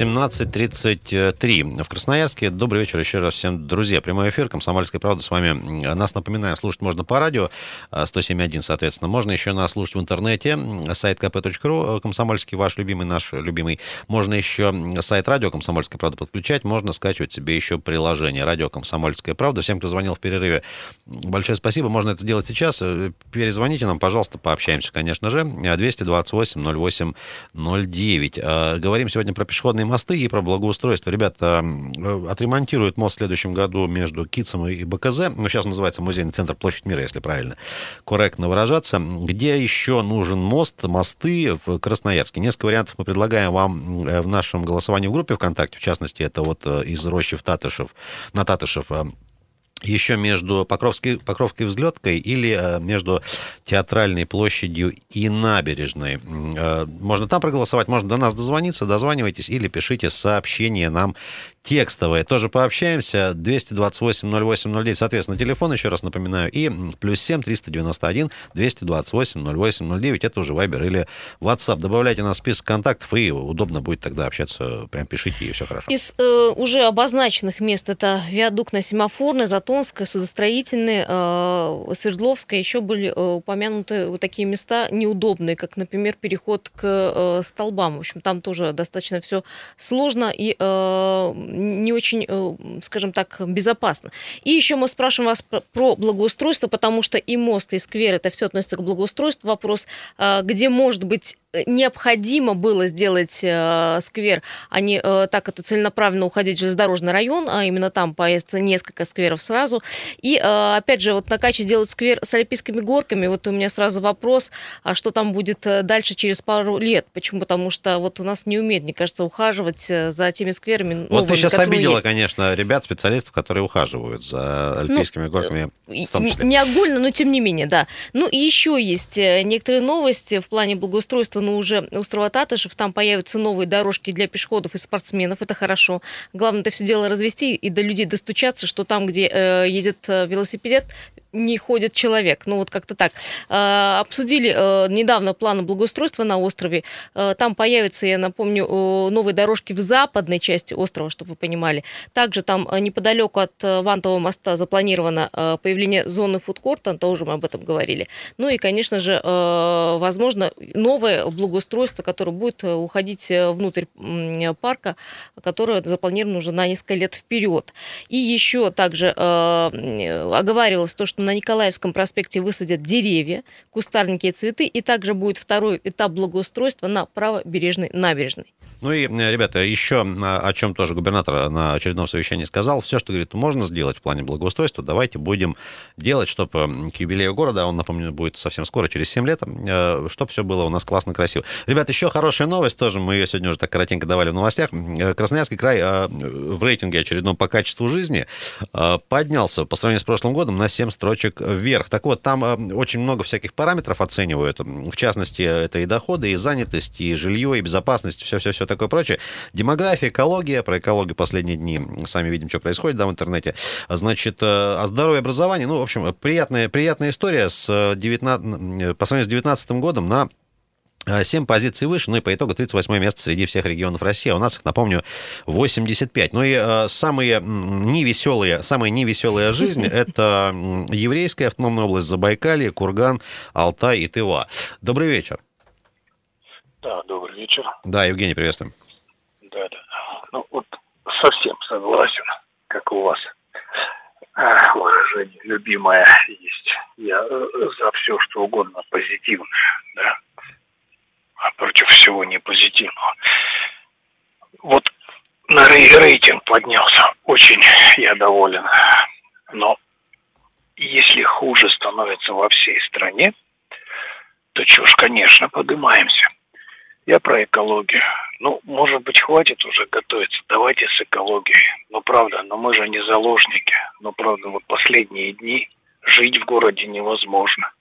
17.33 в Красноярске. Добрый вечер еще раз всем, друзья. Прямой эфир «Комсомольская правда» с вами. Нас, напоминаем, слушать можно по радио 107.1, а, соответственно. Можно еще нас слушать в интернете. Сайт kp.ru, комсомольский, ваш любимый, наш любимый. Можно еще сайт радио «Комсомольская правда» подключать. Можно скачивать себе еще приложение «Радио Комсомольская правда». Всем, кто звонил в перерыве, большое спасибо. Можно это сделать сейчас. Перезвоните нам, пожалуйста, пообщаемся, конечно же. 228 08 09. Говорим сегодня про пешеходные мосты и про благоустройство. Ребята э, отремонтируют мост в следующем году между Кицем и БКЗ. Ну, сейчас называется музейный центр Площадь мира, если правильно корректно выражаться. Где еще нужен мост, мосты в Красноярске? Несколько вариантов мы предлагаем вам э, в нашем голосовании в группе ВКонтакте. В частности, это вот э, из рощи в Татышев, на Татышев еще между Покровской, Покровкой взлеткой или э, между Театральной площадью и набережной. Э, можно там проголосовать, можно до нас дозвониться, дозванивайтесь или пишите сообщение нам текстовое. Тоже пообщаемся. 228-08-09, соответственно, телефон, еще раз напоминаю, и плюс 7 391 228 08 09. Это уже Viber или WhatsApp. Добавляйте нас в список контактов, и удобно будет тогда общаться. Прям пишите, и все хорошо. Из э, уже обозначенных мест это виадук на Семафорной, Затонская, Судостроительная, э, Свердловская. Еще были э, упомянуты вот такие места неудобные, как, например, переход к э, столбам. В общем, там тоже достаточно все сложно и э, не очень, э, скажем так, безопасно. И еще мы спрашиваем вас про благоустройство, потому что и мост, и сквер, это все относится к благоустройству. Вопрос, э, где, может быть, необходимо было сделать э, сквер, а не так это целенаправленно уходить в железнодорожный район, а именно там появится несколько скверов сразу. И, опять же, вот на Каче сделать сквер с альпийскими горками, вот у меня сразу вопрос, а что там будет дальше через пару лет? Почему? Потому что вот у нас не умеют, мне кажется, ухаживать за теми скверами. Вот ты сейчас обидела, есть. конечно, ребят, специалистов, которые ухаживают за альпийскими ну, горками в том числе. Не огульно, но тем не менее, да. Ну и еще есть э, некоторые новости в плане благоустройства, но уже острова Татышев, там появятся новые дорожки для пешеходов и спортсменов, это хорошо. Главное это все дело развести и до людей достучаться, что там, где э, едет э, велосипед, не ходит человек. Ну, вот как-то так. А, обсудили э, недавно планы благоустройства на острове. Э, там появятся, я напомню, новые дорожки в западной части острова, чтобы вы понимали. Также там э, неподалеку от Вантового моста запланировано появление зоны фудкорта, тоже мы об этом говорили. Ну и, конечно же, возможно, новое благоустройство, которое будет уходить внутрь парка, которое запланировано уже на несколько лет вперед. И еще также оговаривалось то, что на Николаевском проспекте высадят деревья, кустарники и цветы, и также будет второй этап благоустройства на правобережной набережной. Ну и, э, ребята, еще о чем тоже губернатор на очередном совещании сказал. Все, что, говорит, можно сделать в плане благоустройства, давайте будем делать, чтобы к юбилею города, он, напомню, будет совсем скоро, через 7 лет, э, чтобы все было у нас классно, красиво. Ребят, еще хорошая новость, тоже мы ее сегодня уже так коротенько давали в новостях. Э, Красноярский край в рейтинге очередном по качеству жизни поднялся по сравнению с прошлым годом на 7 строчек вверх. Так вот, там очень много всяких параметров оценивают. В частности, это и доходы, и занятость, и жилье, и безопасность, все-все-все такое прочее. Демография, экология. Про экологию последние дни сами видим, что происходит да, в интернете. Значит, а здоровье, образование. Ну, в общем, приятная, приятная история с 19, по сравнению с 2019 годом на 7 позиций выше, ну и по итогу 38 место среди всех регионов России. А у нас их, напомню, 85. Ну и э, самые невеселые, самая невеселая жизнь – это еврейская автономная область Забайкалье, Курган, Алтай и Тыва. Добрый вечер. Да, добрый вечер. Да, Евгений, приветствуем. Да, да. Ну вот совсем согласен, как у вас выражение любимое есть. Я э, за все, что угодно позитивное, всего не позитивного. Вот на рейтинг поднялся. Очень я доволен. Но если хуже становится во всей стране, то что ж, конечно, поднимаемся. Я про экологию. Ну, может быть, хватит уже готовиться. Давайте с экологией. Ну, правда, но мы же не заложники. Но, правда, вот последние дни жить в городе невозможно.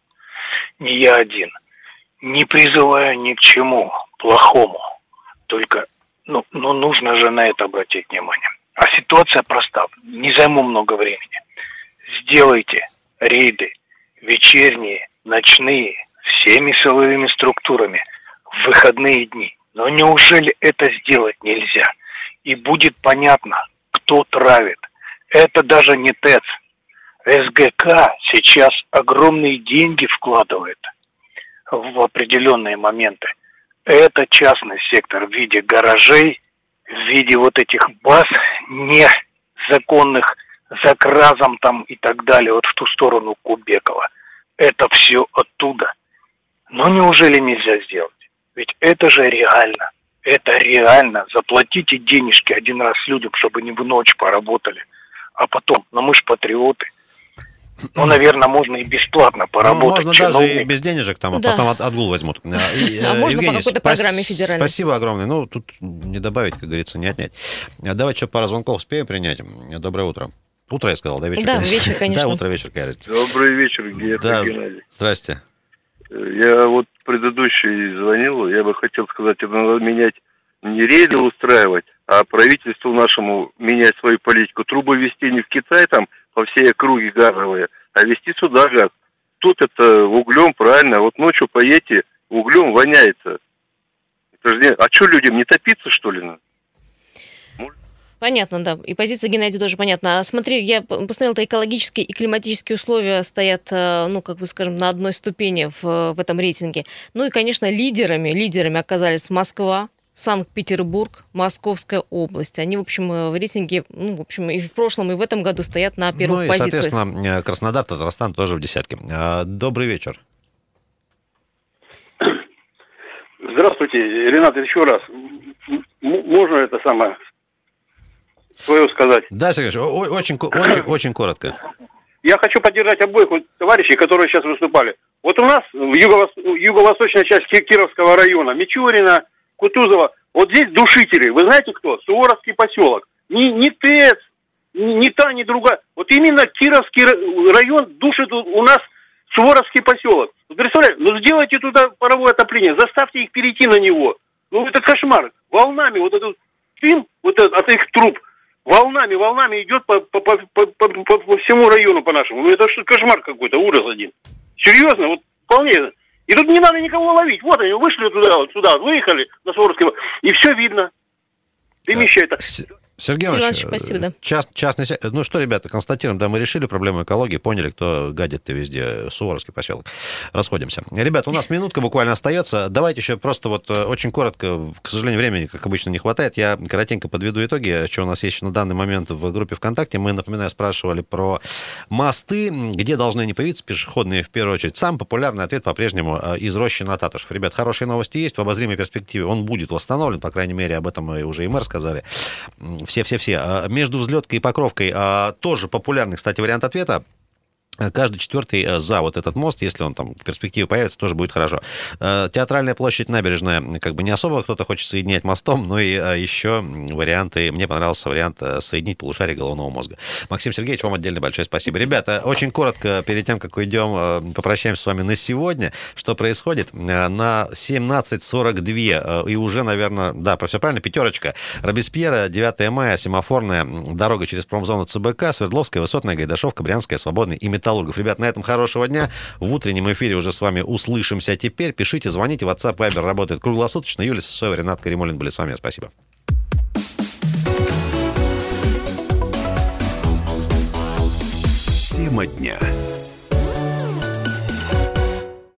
Не я один. Не призываю ни к чему плохому. Только, ну, ну, нужно же на это обратить внимание. А ситуация проста. Не займу много времени. Сделайте рейды вечерние, ночные, всеми силовыми структурами – в выходные дни. Но неужели это сделать нельзя? и будет понятно, кто травит. Это даже не ТЭЦ. СГК сейчас огромные деньги вкладывает в определенные моменты. Это частный сектор в виде гаражей, в виде вот этих баз незаконных, закразом там и так далее, вот в ту сторону Кубекова. Это все оттуда. Но неужели нельзя сделать? Ведь это же реально. Это реально. Заплатите денежки один раз людям, чтобы не в ночь поработали. А потом, ну мы ж патриоты – ну, наверное, можно и бесплатно ну, поработать. Ну, можно чиновник. даже и без денежек, там, а да. потом от, отгул возьмут. А, и, а можно Евгений, по какой-то программе федеральной. Спасибо огромное. Ну, тут не добавить, как говорится, не отнять. А давайте еще пару звонков успеем принять. Доброе утро. Утро я сказал, да, вечер? Да, вечер, конечно. Да, утро, вечер, кажется. Добрый вечер, Георгий да, Геннадий. Здрасте. Я вот предыдущий звонил, я бы хотел сказать, надо менять не рейды устраивать, а правительству нашему менять свою политику. Трубы вести не в Китай там по всей округе газовые, а вести сюда газ. Тут это углем, правильно, вот ночью поедете, углем воняется. Это же. А что людям, не топиться, что ли? Понятно, да. И позиция Геннадия тоже понятна. А смотри, я посмотрел, что экологические и климатические условия стоят, э, ну, как бы скажем, на одной ступени в, в этом рейтинге. Ну и, конечно, лидерами, лидерами оказались Москва, Санкт-Петербург, Московская область. Они, в общем, э, в рейтинге, ну, в общем, и в прошлом, и в этом году стоят на первых ну, и, позициях. соответственно, э, Краснодар, Татарстан тоже в десятке. А, добрый вечер. Здравствуйте, Ренат, еще раз. Можно это самое свое сказать? Да, Сергей очень, очень, очень коротко. Я хочу поддержать обоих вот товарищей, которые сейчас выступали. Вот у нас в юго-восточной части Кировского района, Мичурина, Кутузова, вот здесь душители. Вы знаете кто? Суворовский поселок. Ни, ни ТЭЦ, ни, ни та, ни другая. Вот именно Кировский район душит у нас Суворовский поселок. Представляете? Ну сделайте туда паровое отопление, заставьте их перейти на него. Ну это кошмар. Волнами вот этот дым вот этот, от их труб волнами, волнами идет по, по, по, по, по, по всему району по нашему. Ну это что кошмар какой-то, ужас один. Серьезно, вот вполне и тут не надо никого ловить. Вот они вышли туда, вот сюда, выехали на Суворовский, и все видно. Дымище это. Сергей Иванович, спасибо, да. Част, частный... Ну что, ребята, констатируем, да, мы решили проблему экологии, поняли, кто гадит-то везде, Суворовский поселок. Расходимся. Ребята, у нас минутка буквально остается. Давайте еще просто вот э, очень коротко, к сожалению, времени, как обычно, не хватает. Я коротенько подведу итоги, что у нас есть на данный момент в группе ВКонтакте. Мы, напоминаю, спрашивали про мосты, где должны не появиться пешеходные в первую очередь. Сам популярный ответ по-прежнему э, из рощи на Татушев. Ребят, хорошие новости есть, в обозримой перспективе он будет восстановлен, по крайней мере, об этом уже и мэр сказали все-все-все. А, между взлеткой и покровкой а, тоже популярный, кстати, вариант ответа. Каждый четвертый э, за вот этот мост, если он там в перспективе появится, тоже будет хорошо. Э, театральная площадь, набережная, как бы не особо кто-то хочет соединять мостом, но и э, еще варианты, мне понравился вариант соединить полушарие головного мозга. Максим Сергеевич, вам отдельно большое спасибо. Ребята, очень коротко, перед тем, как уйдем, попрощаемся с вами на сегодня. Что происходит? На 17.42 и уже, наверное, да, все правильно, пятерочка. Робеспьера, 9 мая, семафорная дорога через промзону ЦБК, Свердловская, Высотная, Гайдашовка, Брянская, Свободный и Металл металлургов. Ребят, на этом хорошего дня. В утреннем эфире уже с вами услышимся теперь. Пишите, звоните. WhatsApp, Viber работает круглосуточно. Юлия Сысоева, Ренат Каримулин были с вами. Спасибо. Тема дня.